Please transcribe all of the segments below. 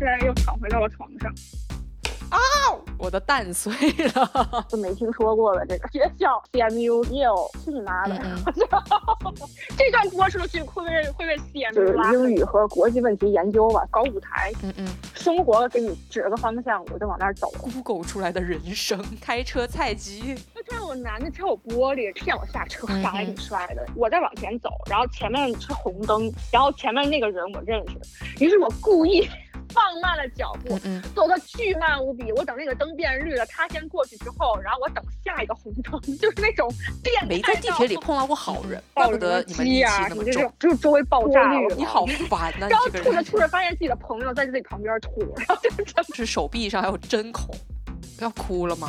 现在又躺回到了床上。啊！我的蛋碎了，都没听说过的这个学校，CMU Yale，去你妈的！这段播出去会被会被 CMU 就是英语和国际问题研究吧，搞舞台，嗯嗯，生活给你指了个方向，我就往那儿走。Google 出来的人生，开车菜鸡。那天有男的敲我玻璃，骗我下车，长得挺帅的。我在往前走，然后前面是红灯，然后前面那个人我认识，于是我故意。放慢了脚步，走的巨慢无比。我等那个灯变绿了，他先过去之后，然后我等下一个红灯，就是那种变。没在地铁里碰到过好人，怪不得你们戾气那么重。就是周围爆炸了，你好烦呐！然后吐着吐着，发现自己的朋友在自己旁边吐，然后就 是手臂上还有针孔，要哭了吗？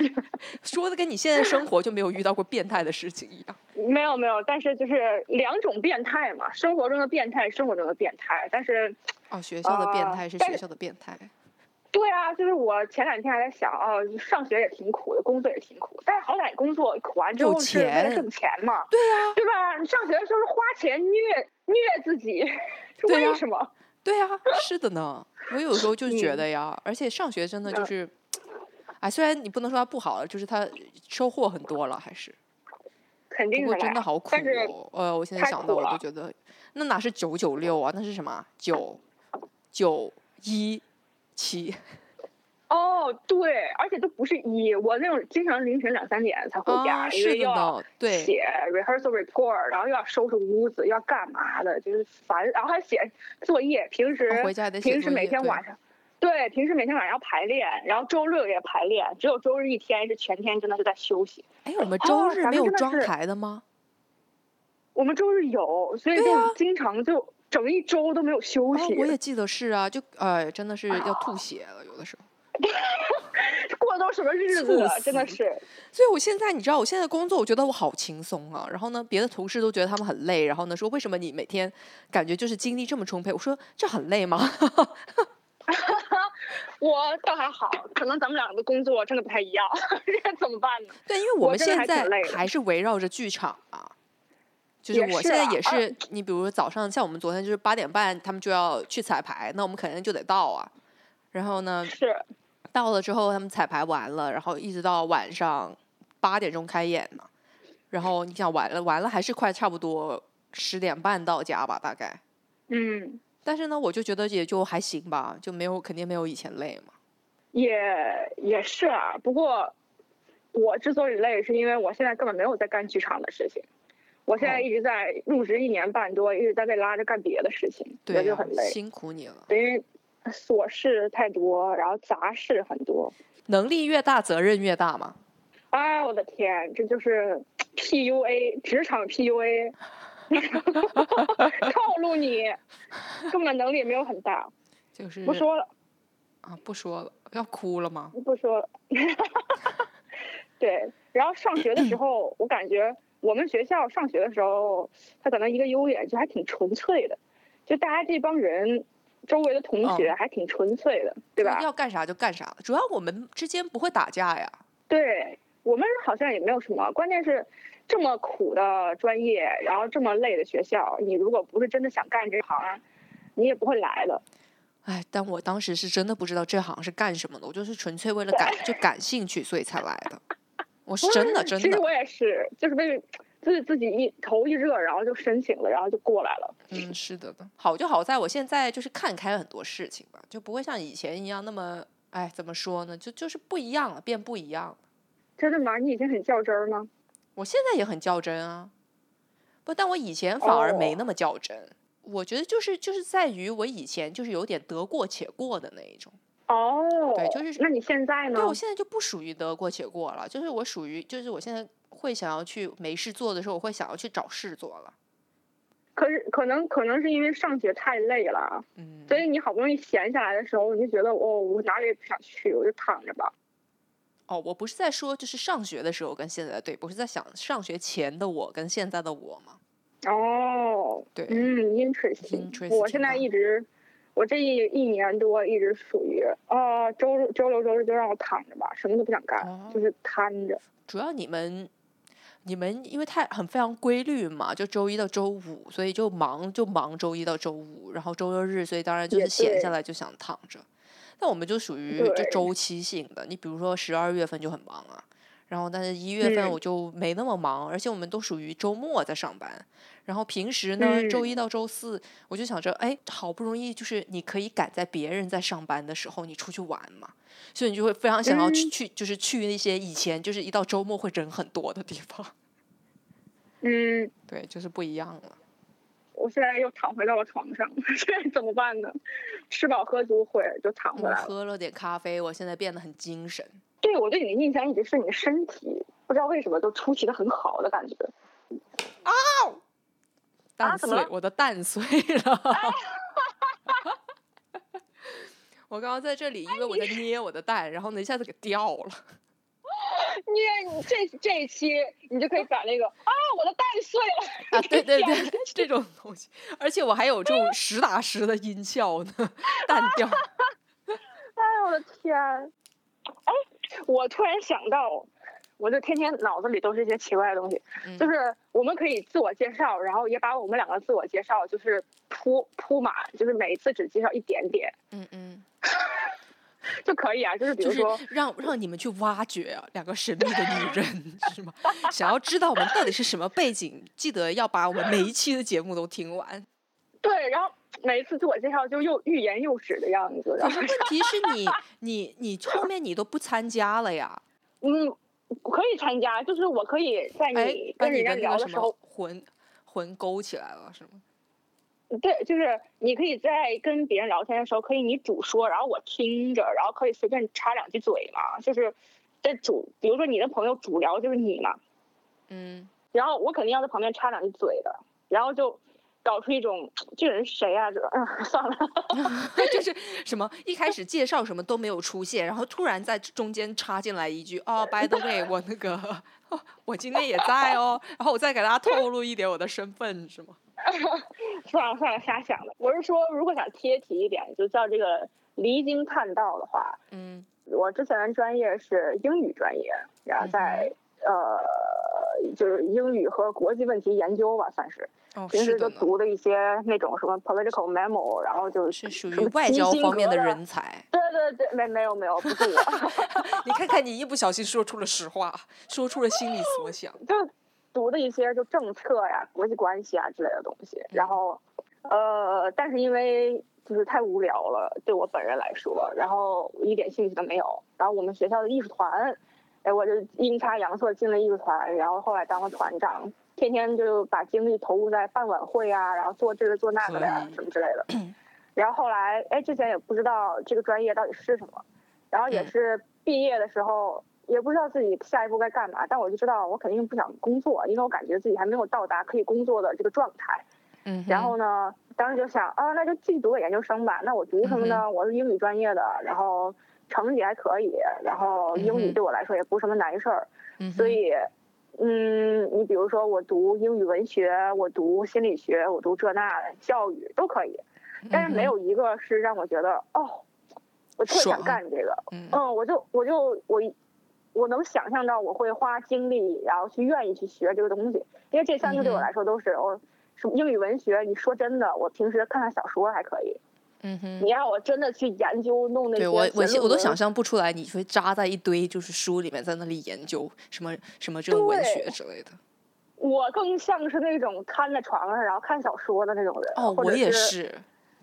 说的跟你现在生活就没有遇到过变态的事情一样。没有没有，但是就是两种变态嘛，生活中的变态，生活中的变态。但是哦，学校的变态是学校的变态。对啊，就是我前两天还在想，哦，上学也挺苦的，工作也挺苦，但是好歹工作苦完之后是为了挣钱嘛。对呀，对吧？你上学的时候是花钱虐虐自己，是为什么？对呀，是的呢。我有时候就觉得呀，而且上学真的就是。啊，虽然你不能说它不好了，就是它收获很多了，还是肯定。不过真的好苦哦，呃，我现在想到我都觉得，那哪是九九六啊，那是什么九九一七？哦，对，而且都不是一，我那种经常凌晨两三点才回家，因为要写 rehearsal report，然后又要收拾屋子，要干嘛的，就是烦，然后还写作业，平时平时每天晚上。对，平时每天晚上要排练，然后周六也排练，只有周日一天是全天真的是在休息。哎，我们周日没有装台的吗？我们周日有，所以就经常就整一周都没有休息。我也记得是啊，就呃，真的是要吐 血了，有的时候。过的都什么日子了，真的是。所以我现在你知道，我现在工作，我觉得我好轻松啊。然后呢，别的同事都觉得他们很累，然后呢说为什么你每天感觉就是精力这么充沛？我说这很累吗？我倒还好，可能咱们两个的工作真的不太一样，这怎么办呢？对，因为我们现在还是围绕着剧场啊，就是我现在也是，你比如说早上，像我们昨天就是八点半，他们就要去彩排，那我们肯定就得到啊。然后呢，是到了之后，他们彩排完了，然后一直到晚上八点钟开演呢。然后你想完了，完了还是快差不多十点半到家吧，大概。嗯。但是呢，我就觉得也就还行吧，就没有肯定没有以前累嘛。也也是啊，不过我之所以累，是因为我现在根本没有在干剧场的事情，我现在一直在入职一年半多，一直在被拉着干别的事情，对，就很累，辛苦你了。因为琐事太多，然后杂事很多。能力越大，责任越大嘛。哎，我的天，这就是 PUA，职场 PUA。套路你，根本能力也没有很大，就是不说了啊，不说了，要哭了吗？不说了。对，然后上学的时候，我感觉我们学校上学的时候，他可能一个优点就还挺纯粹的，就大家这帮人周围的同学还挺纯粹的，对吧？要干啥就干啥，主要我们之间不会打架呀。对我们好像也没有什么，关键是。这么苦的专业，然后这么累的学校，你如果不是真的想干这行，你也不会来的。哎，但我当时是真的不知道这行是干什么的，我就是纯粹为了感就感兴趣，所以才来的。我是真的真的。其实我也是，就是为自己自己一头一热，然后就申请了，然后就过来了。嗯，是的的。好就好在我现在就是看开很多事情吧，就不会像以前一样那么哎，怎么说呢？就就是不一样了，变不一样了。真的吗？你以前很较真儿吗？我现在也很较真啊，不，但我以前反而没那么较真。我觉得就是就是在于我以前就是有点得过且过的那一种。哦，对，就是。那你现在呢？对，我现在就不属于得过且过了，就是我属于就是我现在会想要去没事做的时候，我会想要去找事做了。可是可能可能是因为上学太累了，嗯，所以你好不容易闲下来的时候，你就觉得哦，我哪里也不想去，我就躺着吧。哦，我不是在说就是上学的时候跟现在的对，不是在想上学前的我跟现在的我吗？哦，对，嗯，你 interesting。我现在一直，我这一一年多一直属于啊，周周六周日就让我躺着吧，什么都不想干，就是瘫着。主要你们，你们因为太很非常规律嘛，就周一到周五，所以就忙就忙周一到周五，然后周六日，所以当然就是闲下来就想躺着。那我们就属于就周期性的，你比如说十二月份就很忙啊。然后，但是一月份我就没那么忙，而且我们都属于周末在上班。然后平时呢，周一到周四，我就想着，哎，好不容易就是你可以赶在别人在上班的时候，你出去玩嘛，所以你就会非常想要去去，就是去那些以前就是一到周末会人很多的地方。嗯，对，就是不一样了。我现在又躺回到了床上，现在怎么办呢？吃饱喝足会就躺回来喝了点咖啡，我现在变得很精神。对，我对你的印象一直是你的身体，不知道为什么都出奇的很好的感觉。啊！蛋碎，我的蛋碎了。我刚刚在这里，因为我在捏我的蛋，然后呢一下子给掉了。捏你这这一期，你就可以把那个啊，我的蛋碎了啊！对对对，这种东西，而且我还有这种实打实的音效呢，蛋掉。哎呦我的天！哎。我突然想到，我就天天脑子里都是一些奇怪的东西，就是我们可以自我介绍，然后也把我们两个自我介绍就是铺铺满，就是每一次只介绍一点点，嗯嗯，就可以啊，就是比如说让让你们去挖掘啊，两个神秘的女人 是吗？想要知道我们到底是什么背景，记得要把我们每一期的节目都听完。对，然后。每一次自我介绍就又欲言又止的样子。可是问题是你 你你后面你都不参加了呀？嗯，可以参加，就是我可以在你跟人家聊的时候魂魂勾起来了，是吗？对，就是你可以在跟别人聊天的时候，可以你主说，然后我听着，然后可以随便插两句嘴嘛。就是在主，比如说你的朋友主聊就是你嘛，嗯，然后我肯定要在旁边插两句嘴的，然后就。搞出一种这人是谁啊？这嗯，算了，就是 什么一开始介绍什么都没有出现，然后突然在中间插进来一句哦，by the way，我那个 我今天也在哦，然后我再给大家透露一点我的身份是吗？算了算了，瞎想的。我是说，如果想贴题一点，就叫这个离经叛道的话，嗯，我之前的专业是英语专业，然后在呃，就是英语和国际问题研究吧，算是。平时就读的一些那种什么 political memo，然后就是属于外交方面的人才。对对对，没没有没有，不是我。你看看你一不小心说出了实话，说出了心里所想。就读的一些就政策呀、国际关系啊之类的东西，然后呃，但是因为就是太无聊了，对我本人来说，然后一点兴趣都没有。然后我们学校的艺术团，哎，我就阴差阳错进了艺术团，然后后来当了团长。天天就把精力投入在办晚会啊，然后做这个做那个的呀，什么之类的。然后后来，哎，之前也不知道这个专业到底是什么，然后也是毕业的时候也不知道自己下一步该干嘛，但我就知道我肯定不想工作，因为我感觉自己还没有到达可以工作的这个状态。嗯。然后呢，当时就想啊，那就继续读个研究生吧。那我读什么呢？我是英语专业的，然后成绩还可以，然后英语对我来说也不是什么难事儿，所以。嗯，你比如说我读英语文学，我读心理学，我读这那的教育都可以，但是没有一个是让我觉得哦，我特想干这个。嗯，我就我就我我能想象到我会花精力，然后去愿意去学这个东西，因为这三个对我来说都是我什么英语文学。你说真的，我平时看看小说还可以。嗯哼，你让我真的去研究弄那些，对我我我都想象不出来，你会扎在一堆就是书里面，在那里研究什么什么这种文学之类的。我更像是那种瘫在床上然后看小说的那种人。哦，我也是，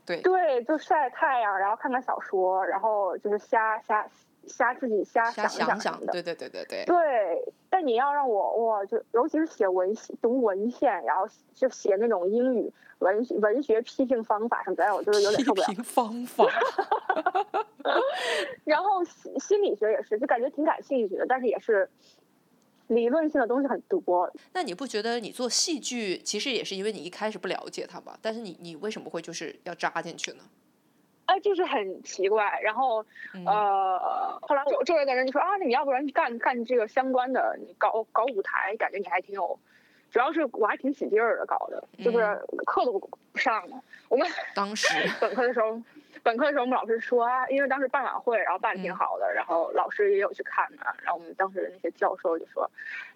对对，就晒太阳，然后看看小说，然后就是瞎瞎。瞎自己瞎想想想的，对对对对对。对，但你要让我哇，就尤其是写文读文献，然后就写那种英语文文学批评方法什么的，我就是有点受不了。批评方法。然后心理学也是，就感觉挺感兴趣的，但是也是理论性的东西很多。那你不觉得你做戏剧其实也是因为你一开始不了解它吧？但是你你为什么会就是要扎进去呢？哎，就是很奇怪，然后，呃，后来我周围的人就说啊，那你要不然干干这个相关的，你搞搞舞台，感觉你还挺有，主要是我还挺起劲儿的，搞的就是课都不上嘛。我们当时 本科的时候，本科的时候我们老师说啊，因为当时办晚会，然后办挺好的，然后老师也有去看呢。然后我们当时的那些教授就说：“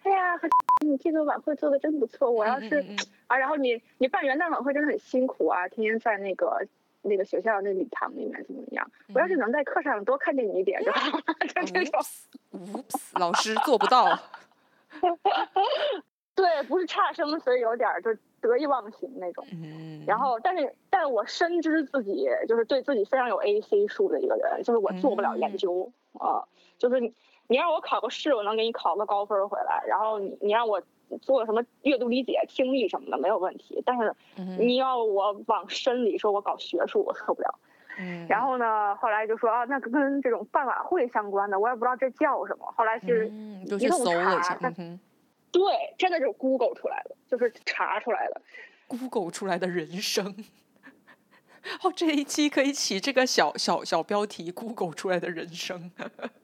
哎呀，你这个晚会做的真不错。我要是啊，然后你你办元旦晚会真的很辛苦啊，天天在那个那个学校那礼堂里面怎么样？我要是能在课上多看见你一点就好了。”就这种，老师做不到。对，不是差生，所以有点就得意忘形那种。嗯。然后，但是，但我深知自己就是对自己非常有 A C 数的一个人，就是我做不了研究啊。就是你，你让我考个试，我能给你考个高分回来。然后你，你让我做个什么阅读理解、听力什么的没有问题。但是你要我往深里说，我搞学术，我受不了。嗯。然后呢，后来就说啊，那跟这种办晚会相关的，我也不知道这叫什么。后来是一通查。对，真的是 Google 出来的，就是查出来的，Google 出来的人生。哦，这一期可以起这个小小小标题：Google 出来的人生。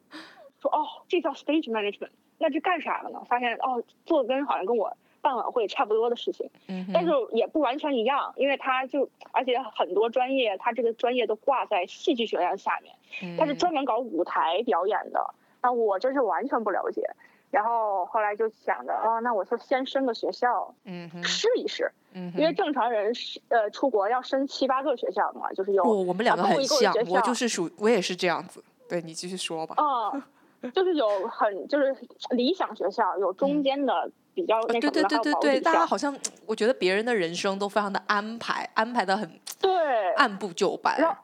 说哦，这叫 Stage Management，那去干啥了呢？发现哦，做跟好像跟我办晚会差不多的事情，嗯，但是也不完全一样，因为他就而且很多专业，他这个专业都挂在戏剧学院下面，他是专门搞舞台表演的，那我真是完全不了解。然后后来就想着，哦，那我就先升个学校，嗯，试一试，嗯，因为正常人是呃出国要升七八个学校嘛，就是有不，我们两个很像，我就是属我也是这样子，对你继续说吧，嗯，就是有很就是理想学校，有中间的比较那对对对对对，大家好像我觉得别人的人生都非常的安排，安排的很对，按部就班。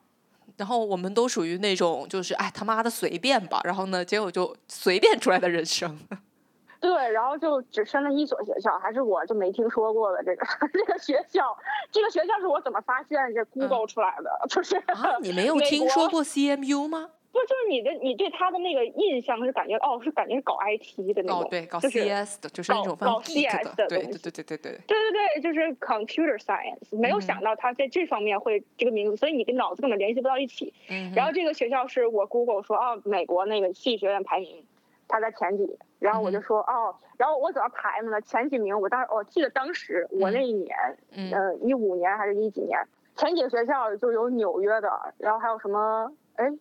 然后我们都属于那种，就是哎他妈的随便吧，然后呢，结果就随便出来的人生。对，然后就只申了一所学校，还是我就没听说过的这个 这个学校，这个学校是我怎么发现这 Google 出来的？就是啊，你没有听说过 CMU 吗？不就是你的，你对他的那个印象是感觉哦，是感觉是搞 IT 的那种，哦对，搞 CS 的，就是那种搞 CS 的，对对对对对对，对对对，就是 Computer Science，没有想到他在这方面会这个名字，所以你跟脑子根本联系不到一起。嗯。然后这个学校是我 Google 说哦，美国那个戏剧学院排名，他在前几，然后我就说哦，然后我怎么排的呢？前几名，我当时我记得当时我那一年，嗯，一五年还是一几年，前几个学校就有纽约的，然后还有什么哎。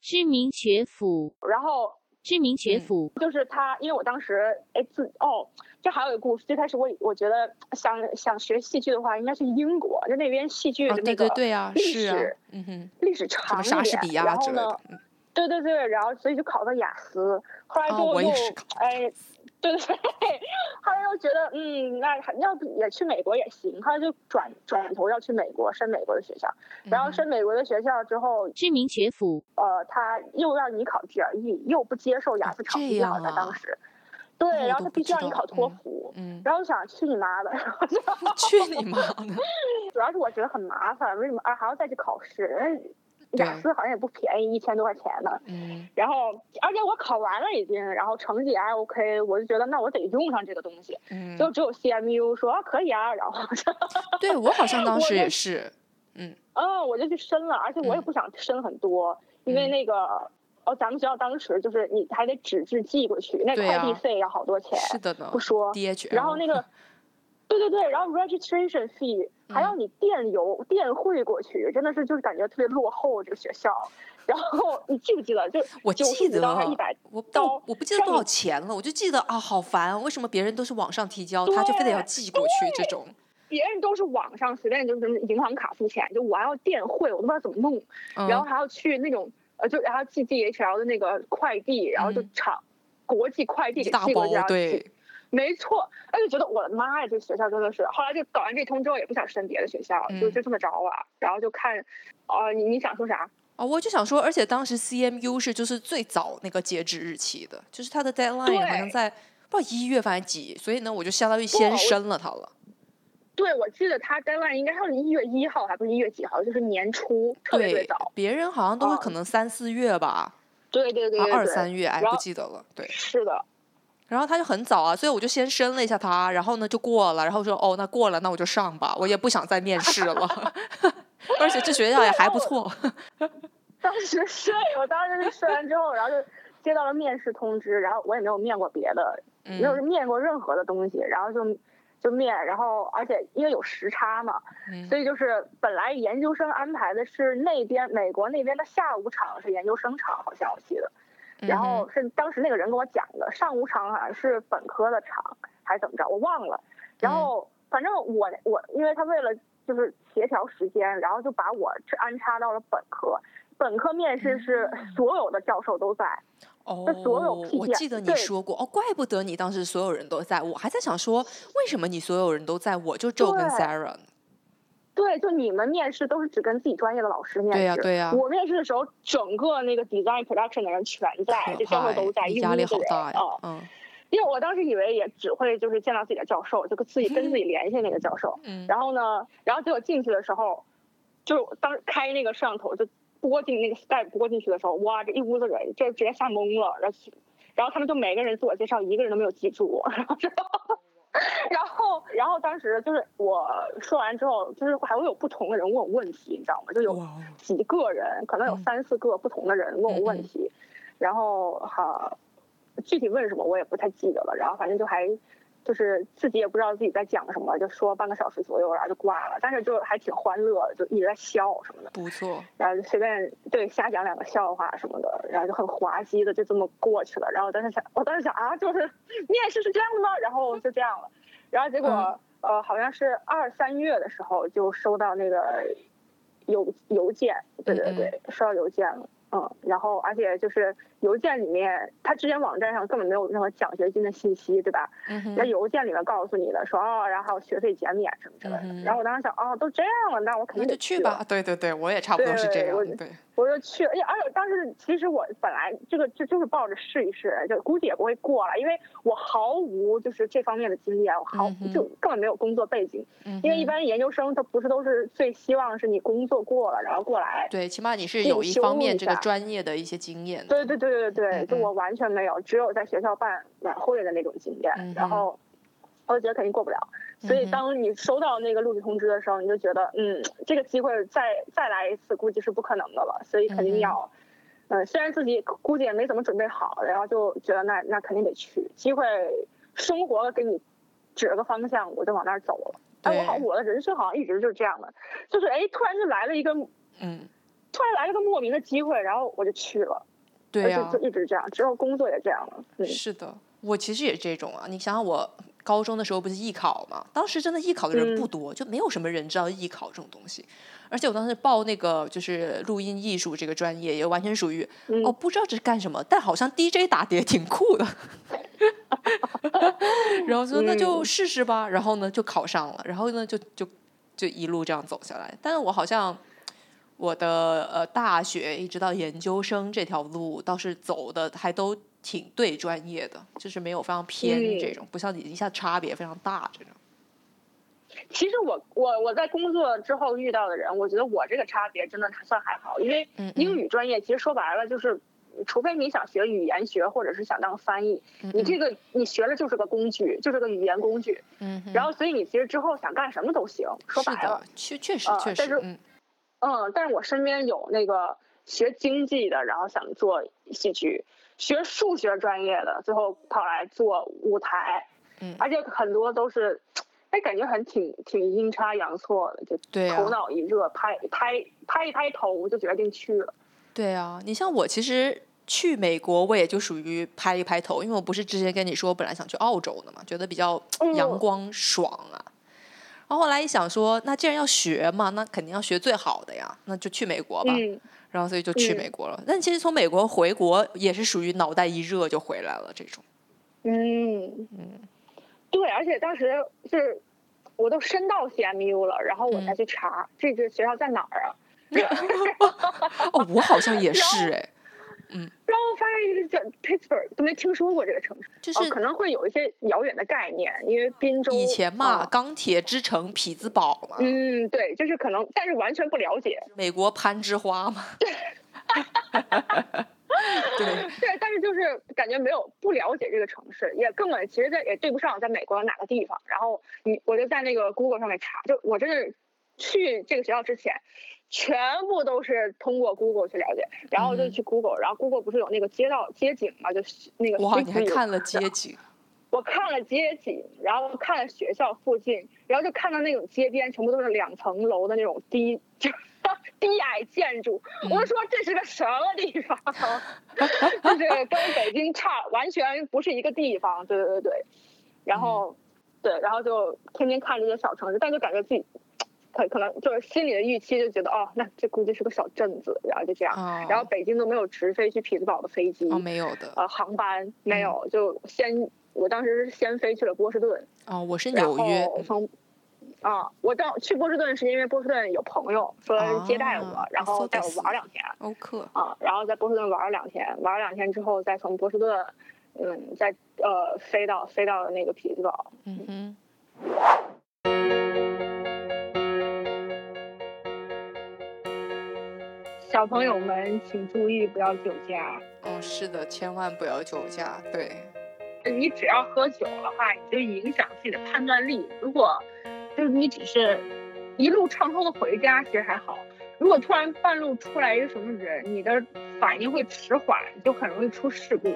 知名学府，然后居民学府就是他，因为我当时哎自哦，这还有一个故事。最开始我我觉得想想学戏剧的话，应该去英国，就那边戏剧的那个对啊历史，嗯哼，历史长一点。然后呢，对对对，然后所以就考到雅思，后来就又哎。对对对，后来又觉得，嗯，那要不也去美国也行，后来就转转头要去美国升美国的学校，然后升美国的学校之后，知名学府，呃，他又让你考 GRE，又不接受雅思成绩好像当时，对，然后他必须让你考托福，嗯，然后想去你妈的，去你妈的，主要是我觉得很麻烦，为什么啊还要再去考试？雅思好像也不便宜，一千多块钱呢。嗯。然后，而且我考完了已经，然后成绩还 OK，我就觉得那我得用上这个东西。嗯。就只有 CMU 说可以啊，然后。对我好像当时也是。嗯。嗯，我就去申了，而且我也不想申很多，因为那个哦，咱们学校当时就是你还得纸质寄过去，那快递费要好多钱。是的呢。不说。DH。然后那个。对对对，然后 registration fee 还要你电邮电汇过去，真的是就是感觉特别落后这个学校。然后你记不记得？就我记得一百，我到我不记得多少钱了，我就记得啊，好烦，为什么别人都是网上提交，他就非得要寄过去这种？别人都是网上随便就是银行卡付钱，就我还要电汇，我都不知道怎么弄，然后还要去那种呃，就然后寄 DHL 的那个快递，然后就厂国际快递给寄过去。对。没错，他就觉得我的妈呀，这学校真的是。后来就搞完这通之后，也不想申别的学校，就就这么着了。然后就看，哦，你你想说啥？哦，我就想说，而且当时 CMU 是就是最早那个截止日期的，就是它的 deadline 好像在不知道一月反正几，所以呢，我就相当于先申了它了。对，我记得他 deadline 应该是一月一号，还不是一月几号，就是年初特别早。别人好像都是可能三四月吧。对对对对。二三月，哎，不记得了。对。是的。然后他就很早啊，所以我就先申了一下他，然后呢就过了，然后说哦那过了，那我就上吧，我也不想再面试了，而且这学校也还不错。当时申，我当时是申完之后，然后就接到了面试通知，然后我也没有面过别的，没有面过任何的东西，然后就就面，然后而且因为有时差嘛，所以就是本来研究生安排的是那边美国那边的下午场是研究生场，好像我记得，然后是当时那个人跟我讲的，上午场好像是本科的场还是怎么着，我忘了。然后反正我我因为他为了就是协调时间，然后就把我安插到了本科，本科面试是所有的教授都在。哦，我记得你说过哦，怪不得你当时所有人都在，我还在想说，为什么你所有人都在，我就只有跟 Sarah。对，就你们面试都是只跟自己专业的老师面试，对呀对呀。我面试的时候，整个那个 design production 的人全在，这教授都在，压力好大呀。嗯，因为我当时以为也只会就是见到自己的教授，就跟自己跟自己联系那个教授。嗯。然后呢，然后结果进去的时候，就当开那个摄像头就。拨进那个 Skype 播进去的时候，哇，这一屋子人，就直接吓懵了。然后，然后他们就每个人自我介绍，一个人都没有记住。然后，然后然后当时就是我说完之后，就是还会有不同的人问我问题，你知道吗？就有几个人，可能有三四个不同的人问我问题。然后哈，具体问什么我也不太记得了。然后反正就还。就是自己也不知道自己在讲什么，就说半个小时左右，然后就挂了。但是就还挺欢乐的，就一直在笑什么的。不错。然后就随便对瞎讲两个笑话什么的，然后就很滑稽的就这么过去了。然后当时想，我当时想啊，就是 面试是这样的吗？然后就这样了。然后结果呃，好像是二三月的时候就收到那个邮邮件，对对对，收到邮件了。嗯，然后而且就是邮件里面，他之前网站上根本没有任何奖学金的信息，对吧？嗯在邮件里面告诉你的，说哦，然后学费减免什么之类的。然后我当时想，哦，都这样了，那我肯定得去吧。对对对，我也差不多是这样。对。我就去，而且而且当时其实我本来这个就就是抱着试一试，就估计也不会过了，因为我毫无就是这方面的经验，我毫就根本没有工作背景。嗯。因为一般研究生他不是都是最希望是你工作过了然后过来。对，起码你是有一方面这个专业的一些经验。对对对对对对，就我完全没有，只有在学校办晚会的那种经验，然后我就觉得肯定过不了。所以，当你收到那个录取通知的时候，你就觉得，嗯，这个机会再再来一次，估计是不可能的了。所以肯定要，嗯，虽然自己估计也没怎么准备好，然后就觉得那那肯定得去。机会，生活给你指了个方向，我就往那儿走了。哎，我好，我的人生好像一直就是这样的，就是哎，突然就来了一个，嗯，突然来了个莫名的机会，然后我就去了。对呀，就一直这样，之后工作也这样了。嗯，是的，我其实也这种啊。你想想我。高中的时候不是艺考嘛？当时真的艺考的人不多，就没有什么人知道艺考这种东西。而且我当时报那个就是录音艺术这个专业，也完全属于哦，不知道这是干什么，但好像 DJ 打碟挺酷的。然后说那就试试吧，然后呢就考上了，然后呢就就就一路这样走下来。但是我好像我的呃大学一直到研究生这条路倒是走的还都。挺对专业的，就是没有非常偏这种，不像你一下差别非常大这种。其实我我我在工作之后遇到的人，我觉得我这个差别真的算还好，因为英语专业其实说白了就是，除非你想学语言学或者是想当翻译，你这个你学了就是个工具，就是个语言工具。嗯。然后所以你其实之后想干什么都行，说白了。确确实确实。但是嗯，但是我身边有那个学经济的，然后想做戏剧。学数学专业的，最后跑来做舞台，嗯，而且很多都是，哎，感觉很挺挺阴差阳错的，就头脑一热，拍拍拍一拍头就决定去了。对啊，你像我其实去美国，我也就属于拍一拍头，因为我不是之前跟你说我本来想去澳洲的嘛，觉得比较阳光爽啊。然后后来一想说，那既然要学嘛，那肯定要学最好的呀，那就去美国吧。然后所以就去美国了，但其实从美国回国也是属于脑袋一热就回来了这种。嗯嗯，对，而且当时是我都申到 CMU 了，然后我才去查这个学校在哪儿啊？哦，我好像也是哎。嗯，然后发现一个叫 Pittsburgh，都没听说过这个城市，就是可能会有一些遥远的概念，因为滨州以前嘛，钢铁之城匹兹堡嘛。嗯，对，就是可能，但是完全不了解。美国攀枝花嘛。对。对，但是就是感觉没有不了解这个城市，也根本其实在也对不上在美国哪个地方。然后你我就在那个 Google 上面查，就我真是去这个学校之前。全部都是通过 Google 去了解，然后就去 Google，然后 Google 不是有那个街道街景嘛，就是那个哇，你还看了街景？我看了街景，然后看了学校附近，然后就看到那种街边全部都是两层楼的那种低就 低矮建筑。我说这是个什么地方？就是跟北京差完全不是一个地方。对对对对，然后对，然后就天天看这些小城市，但就感觉自己可可能就是心里的预期就觉得哦，那这估计是个小镇子，然后就这样。然后北京都没有直飞去匹兹堡的飞机，哦，没有的。呃，航班没有，就先。我当时是先飞去了波士顿，哦，我是纽约。从，啊，我到去波士顿是因为波士顿有朋友说接待我，然后带我玩两天。欧克。啊，然后在波士顿玩了两天，玩了两天之后，再从波士顿，嗯，再呃飞到飞到那个匹兹堡。嗯哼。小朋友们请注意不要酒驾。哦，是的，千万不要酒驾，对。你只要喝酒的话，你就影响自己的判断力。如果就是你只是一路畅通的回家，其实还好。如果突然半路出来一个什么人，你的反应会迟缓，就很容易出事故。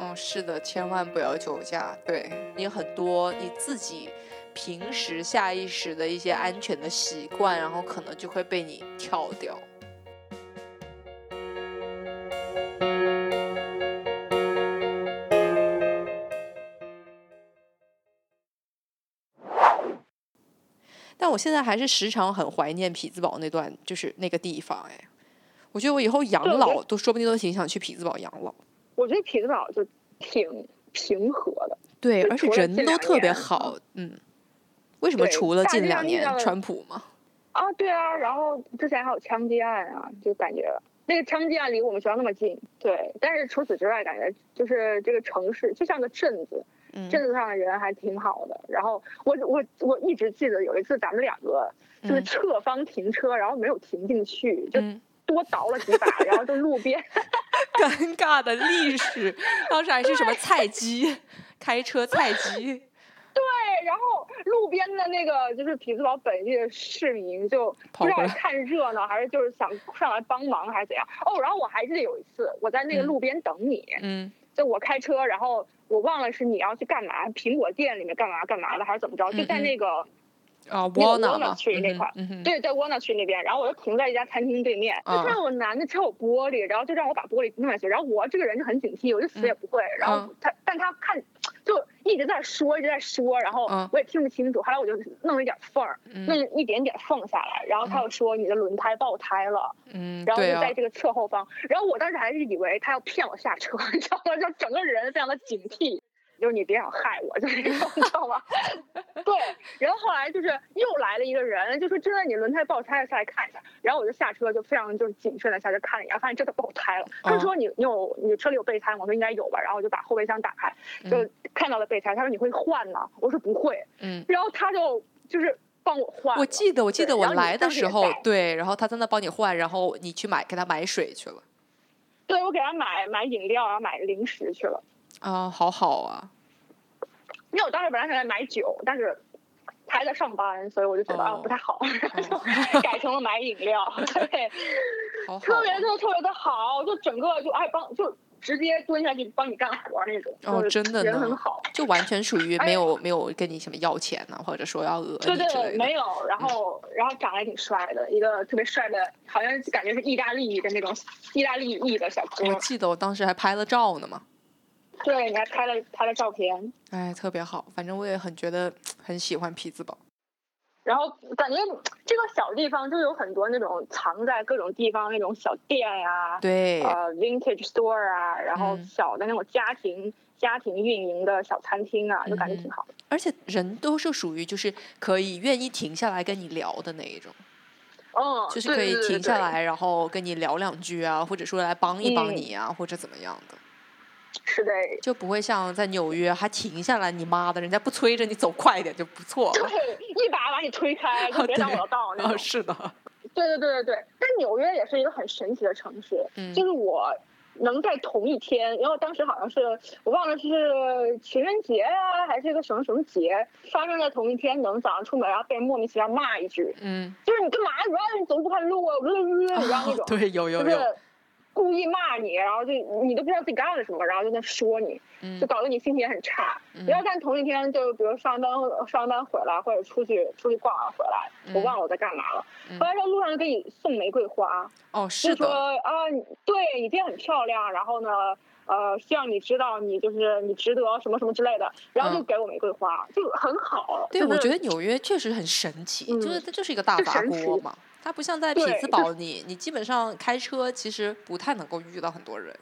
嗯，是的，千万不要酒驾。对你很多你自己平时下意识的一些安全的习惯，然后可能就会被你跳掉。现在还是时常很怀念匹兹堡那段，就是那个地方。哎，我觉得我以后养老都说不定都挺想去匹兹堡养老。我觉得匹兹堡就挺平和的，对，而且人都特别好。嗯，为什么除了近两年川普吗？啊，对啊，然后之前还有枪击案啊，就感觉那个枪击案离我们学校那么近。对，但是除此之外，感觉就是这个城市就像个镇子。镇子上的人还挺好的，然后我我我一直记得有一次咱们两个就是侧方停车，然后没有停进去，就多倒了几把，然后就路边，尴尬的历史，当时还是什么菜鸡，开车菜鸡，对，然后路边的那个就是匹兹堡本地的市民就不知道看热闹还是就是想上来帮忙还是怎样，哦，然后我还记得有一次我在那个路边等你，嗯。就我开车，然后我忘了是你要去干嘛，苹果店里面干嘛干嘛的，还是怎么着？就在那个啊，Walnut 区那块，对，在 Walnut 区那边。然后我就停在一家餐厅对面，就让我男的敲我玻璃，然后就让我把玻璃弄下去。然后我这个人就很警惕，我就死也不会。然后他，但他看。就一直在说，一直在说，然后我也听不清楚。后来我就弄了一点缝儿，弄一点点缝下来，然后他又说你的轮胎爆胎了，嗯，然后就在这个侧后方。然后我当时还是以为他要骗我下车，你知道吗？就整个人非常的警惕。就是你别想害我，就是这种，你知道吗？对，然后后来就是又来了一个人，就说真的，你轮胎爆胎了，下来看一下。然后我就下车，就非常就是谨慎的下车看了一下，发现真的爆胎了。他说你你有你车里有备胎吗？我说应该有吧。然后我就把后备箱打开，就看到了备胎。他说你会换吗？我说不会。嗯。然后他就就是帮我换。我记得我记得我来的时候，对，然后他在那帮你换，然后你去买给他买水去了。对，我给他买买饮料，然后买零食去了。啊，好好啊！因为我当时本来想来买酒，但是他还在上班，所以我就觉得啊不太好，改成了买饮料。对，特别特特别的好，就整个就爱帮，就直接蹲下去帮你干活那种。哦，真的人很好，就完全属于没有没有跟你什么要钱呢，或者说要讹对对，没有。然后然后长得还挺帅的，一个特别帅的，好像感觉是意大利的那种意大利裔的小哥。我记得我当时还拍了照呢嘛。对，你还拍了拍了照片，哎，特别好。反正我也很觉得很喜欢匹兹堡。然后感觉这个小地方就有很多那种藏在各种地方那种小店呀，对，呃，vintage store 啊，然后小的那种家庭家庭运营的小餐厅啊，就感觉挺好的。而且人都是属于就是可以愿意停下来跟你聊的那一种，嗯，就是可以停下来然后跟你聊两句啊，或者说来帮一帮你啊，或者怎么样的。是的，就不会像在纽约还停下来，你妈的，人家不催着你走快一点就不错了。对，一把把你推开，就别挡我的道那种。是的。对对对对对，但纽约也是一个很神奇的城市。嗯。就是我能在同一天，因为当时好像是我忘了是情人节啊，还是一个什么什么节，发生在同一天，能早上出门然后被人莫名其妙骂一句。嗯。就是你干嘛？你让你走不开路啊？你知道那种。对，有有有。故意骂你，然后就你都不知道自己干了什么，然后就在说你，就搞得你心情也很差。要看同一天，就比如上班上班回来，或者出去出去逛完回来，我忘了我在干嘛了。回来之后路上就给你送玫瑰花，哦，是的，说啊，对你今天很漂亮，然后呢，呃，希望你知道你就是你值得什么什么之类的，然后就给我玫瑰花，就很好。对，我觉得纽约确实很神奇，就是它就是一个大法国嘛。它不像在匹兹堡，你你基本上开车其实不太能够遇到很多人。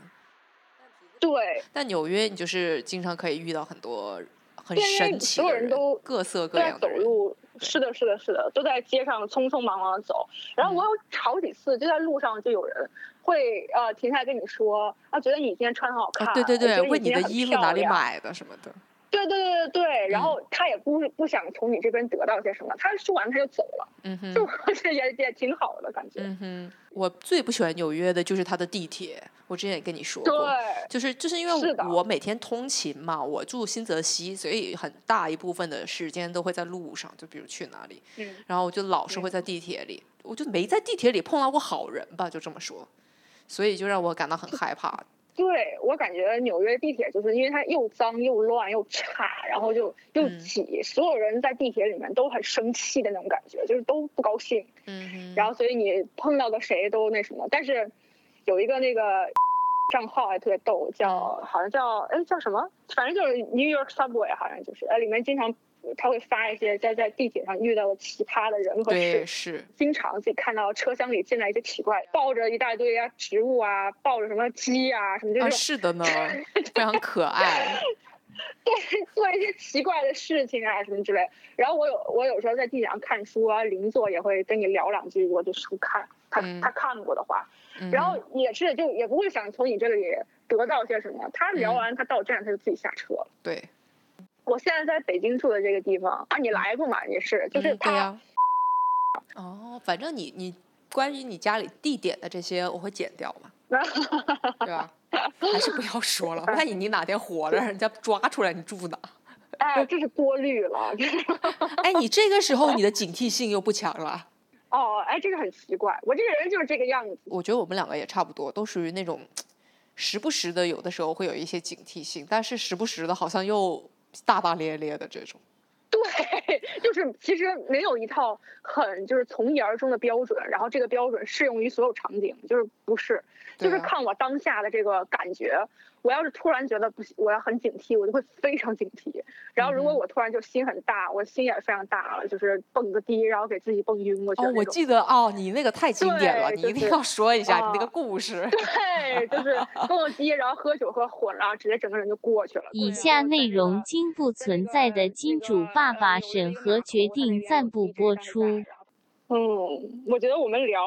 对。但纽约你就是经常可以遇到很多很神奇的人，都各色各样的人。走路，是的，是的，是的，都在街上匆匆忙忙的走。然后我有好几次就在路上就有人会呃停下来跟你说啊，觉得你今天穿很好看，对对对，问你的衣服哪里买的什么的。对对对对对，然后他也不不想从你这边得到些什么，他说完他就走了，嗯哼，就 也也挺好的感觉。嗯哼，我最不喜欢纽约的就是它的地铁，我之前也跟你说过，对，就是就是因为我每天通勤嘛，我住新泽西，所以很大一部分的时间都会在路上，就比如去哪里，嗯，然后我就老是会在地铁里，我就没在地铁里碰到过好人吧，就这么说，所以就让我感到很害怕。对我感觉纽约地铁就是因为它又脏又乱又差，然后就又挤，所有人在地铁里面都很生气的那种感觉，就是都不高兴。嗯然后所以你碰到的谁都那什么，但是有一个那个 账号还特别逗，叫好像叫哎叫什么，反正就是 New York Subway，好像就是呃里面经常。他会发一些在在地铁上遇到的奇葩的人和事，是经常自己看到车厢里进来一些奇怪，抱着一大堆啊植物啊，抱着什么鸡啊什么，就是是的呢，非常可爱。对，做一些奇怪的事情啊什么之类。然后我有我有时候在地铁上看书啊，邻座也会跟你聊两句，我的书看他他看过的话，然后也是就也不会想从你这里得到些什么。他聊完他到站他就自己下车了。对。我现在在北京住的这个地方啊，你来过吗？也是，就是他。哦，反正你你关于你家里地点的这些，我会剪掉嘛，对吧？还是不要说了，万一你哪天火了，让人家抓出来你住哪？哎，这是多虑了。哎，你这个时候你的警惕性又不强了。哦，哎，这个很奇怪，我这个人就是这个样子。我觉得我们两个也差不多，都属于那种 时不时的，有的时候会有一些警惕性，但是时不时的，好像又。大大咧咧的这种，对，就是其实没有一套很就是从一而终的标准，然后这个标准适用于所有场景，就是不是，就是看我当下的这个感觉。我要是突然觉得不行，我要很警惕，我就会非常警惕。然后如果我突然就心很大，我心也非常大了，就是蹦个迪，然后给自己蹦晕过去。哦，我记得哦，你那个太经典了，你一定要说一下你那个故事。对，就是 蹦个迪，然后喝酒喝混了，直接整个人就过去了。以下内容经不存在的金主爸爸审核决定暂不播出。嗯，我觉得我们聊。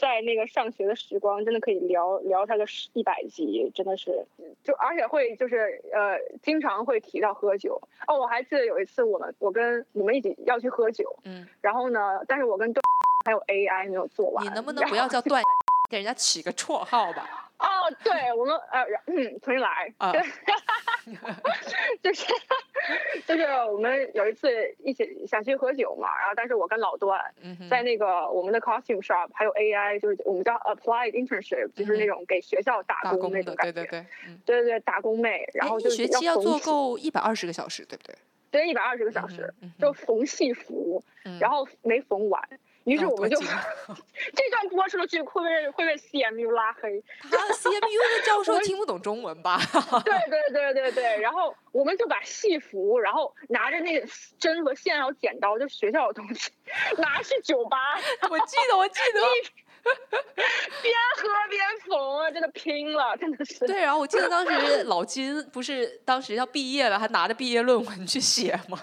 在那个上学的时光，真的可以聊聊他个一百集，真的是，就而且会就是呃，经常会提到喝酒。哦，我还记得有一次，我们我跟你们一起要去喝酒，嗯，然后呢，但是我跟段还有 AI 没有做完。你能不能不要叫段，给人家起个绰号吧？哦，对我们呃，嗯，重新来，啊，就是 就是我们有一次一起想去喝酒嘛，然后但是我跟老段在那个我们的 costume shop 还有 AI，就是我们叫 applied internship，就是那种给学校打工那种感觉，对对对，对对对，打工妹，然后就学期要做够一百二十个小时，对不对？对，一百二十个小时，就缝戏服，然后没缝完。于是我们就 这段播出去会被会被 CMU 拉黑。他 CMU 的教授听不懂中文吧？对对对对对。然后我们就把戏服，然后拿着那个针和线还有剪刀，就学校的东西，拿去酒吧。我记得，我记得。边喝边缝啊，真的拼了，真的是。对，然后我记得当时老金不是当时要毕业了，还拿着毕业论文去写吗？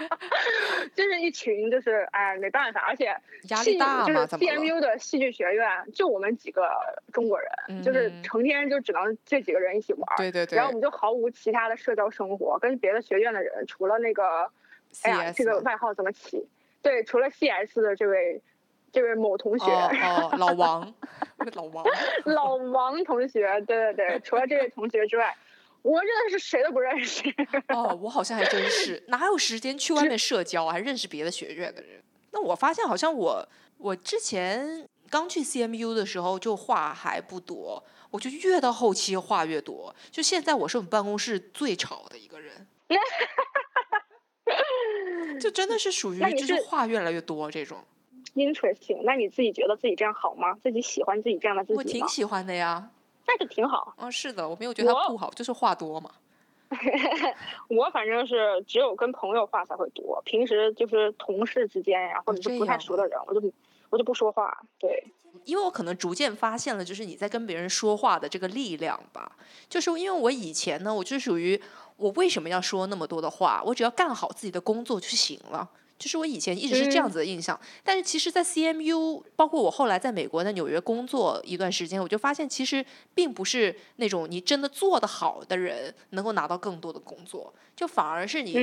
就是一群，就是哎，没办法，而且压力大就是 CMU 的戏剧学院，就我们几个中国人，就是成天就只能这几个人一起玩。对对对。然后我们就毫无其他的社交生活，跟别的学院的人，除了那个，哎呀，这个外号怎么起？对，除了 CS 的这位，这位某同学，哦，老王，老王，老王同学，对对对，除了这位同学之外。我认识谁都不认识。哦，我好像还真是，哪有时间去外面社交啊？还认识别的学院的人？那我发现好像我，我之前刚去 CMU 的时候就话还不多，我就越到后期话越多。就现在我是我们办公室最吵的一个人，就真的是属于就是话越来越多这种。Interesting，那你自己觉得自己这样好吗？自己喜欢自己这样的自己吗？我挺喜欢的呀，那是挺好。嗯，是的，我没有觉得他不好，就是话多嘛。我反正是只有跟朋友话才会多，平时就是同事之间呀，或者是不太熟的人，我就我就不说话。对，因为我可能逐渐发现了，就是你在跟别人说话的这个力量吧。就是因为我以前呢，我就属于我为什么要说那么多的话？我只要干好自己的工作就行了。就是我以前一直是这样子的印象，但是其实，在 CMU，包括我后来在美国在纽约工作一段时间，我就发现，其实并不是那种你真的做得好的人能够拿到更多的工作，就反而是你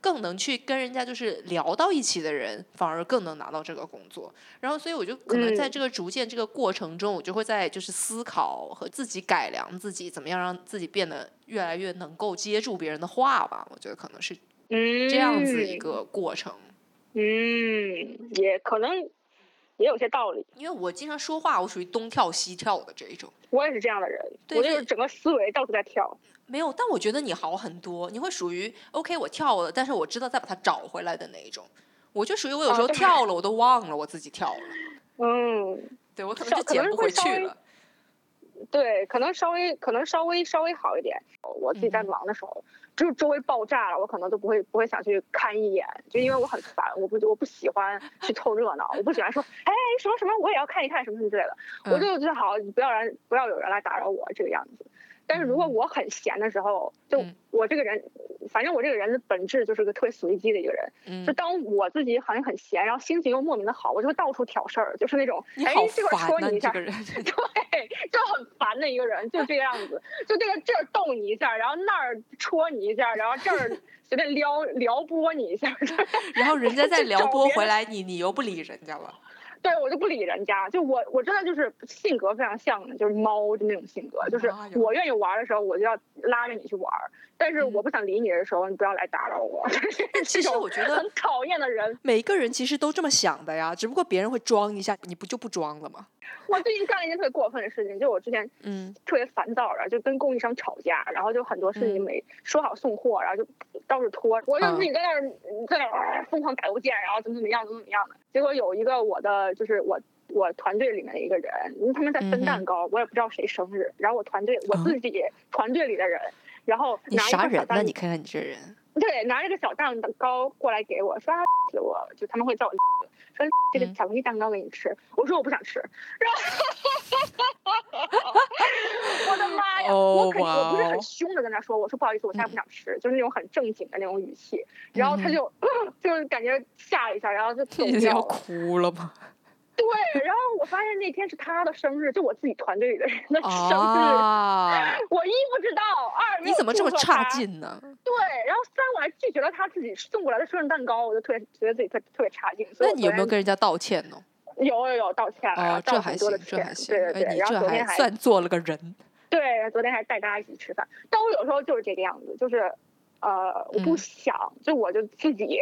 更能去跟人家就是聊到一起的人，反而更能拿到这个工作。然后，所以我就可能在这个逐渐这个过程中，我就会在就是思考和自己改良自己，怎么样让自己变得越来越能够接住别人的话吧。我觉得可能是这样子一个过程。嗯，也可能也有些道理，因为我经常说话，我属于东跳西跳的这一种。我也是这样的人，我就是整个思维到处在跳。没有，但我觉得你好很多，你会属于 OK，我跳了，但是我知道再把它找回来的那一种。我就属于我有时候跳了，我都忘了我自己跳了。嗯，对我可能就捡不回去了。对，可能稍微可能稍微稍微好一点。我自己在忙的时候。就是周围爆炸了，我可能都不会不会想去看一眼，就因为我很烦，我不我不喜欢去凑热闹，我不喜欢说哎什么什么我也要看一看什么什么之类的，我就觉得好不要人不要有人来打扰我这个样子。但是如果我很闲的时候，就我这个人，反正我这个人的本质就是个特别随机的一个人。就当我自己好像很闲，然后心情又莫名的好，我就会到处挑事儿，就是那种哎这块戳你一下，对，就很烦的一个人，就这个样子。就这个这儿逗你一下，然后那儿戳你一下，然后这儿 随便撩撩拨你一下，然后人家再撩拨回来你，你又不理人家了。对我就不理人家，就我我真的就是性格非常像的，就是猫的那种性格，就是我愿意玩的时候我就要拉着你去玩，但是我不想理你的时候你不要来打扰我。其实我觉得很讨厌的人，每一个人其实都这么想的呀，只不过别人会装一下，你不就不装了吗？我最近干了一件特别过分的事情，就我之前嗯。特别烦躁，然后就跟供应商吵架，然后就很多事情没说好送货，然后就到处拖，我就自己在那儿在那儿疯狂打邮件，然后怎么怎么样怎么怎么样的，结果有一个我的就是我我团队里面的一个人，因为他们在分蛋糕，我也不知道谁生日，然后我团队我自己团队里的人，然后你啥人呢？你看看你这人，对，拿着个小蛋糕过来给我说，死我就他们会叫我。说这个巧克力蛋糕给你吃，我说我不想吃，然后 我的妈呀！我肯定我不是很凶的跟他说，我说不好意思，我现在不想吃，就是那种很正经的那种语气，然后他就 就是感觉吓了一下，然后就走掉了。哭了吗？对，然后我发现那天是他的生日，就我自己团队里的人的生日。我一不知道，二你怎么这么差劲呢？对，然后三我还拒绝了他自己送过来的生日蛋糕，我就特别觉得自己特特别差劲。那你有没有跟人家道歉呢？有有有道歉了，这还行，这还行。对对对，然后昨天还算做了个人。对，昨天还带大家一起吃饭，但我有时候就是这个样子，就是。呃，我不想，就我就自己，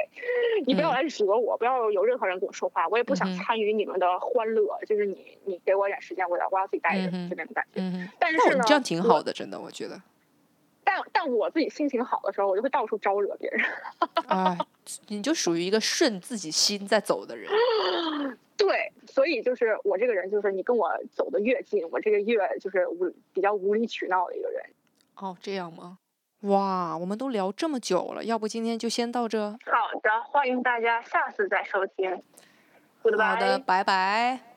你不要来惹我，不要有任何人跟我说话，我也不想参与你们的欢乐。就是你，你给我点时间，我要我要自己待着，就那种感觉。但是呢，这样挺好的，真的，我觉得。但但我自己心情好的时候，我就会到处招惹别人。啊，你就属于一个顺自己心在走的人。对，所以就是我这个人，就是你跟我走的越近，我这个越就是无比较无理取闹的一个人。哦，这样吗？哇，我们都聊这么久了，要不今天就先到这。好的，欢迎大家下次再收听。好的，拜拜。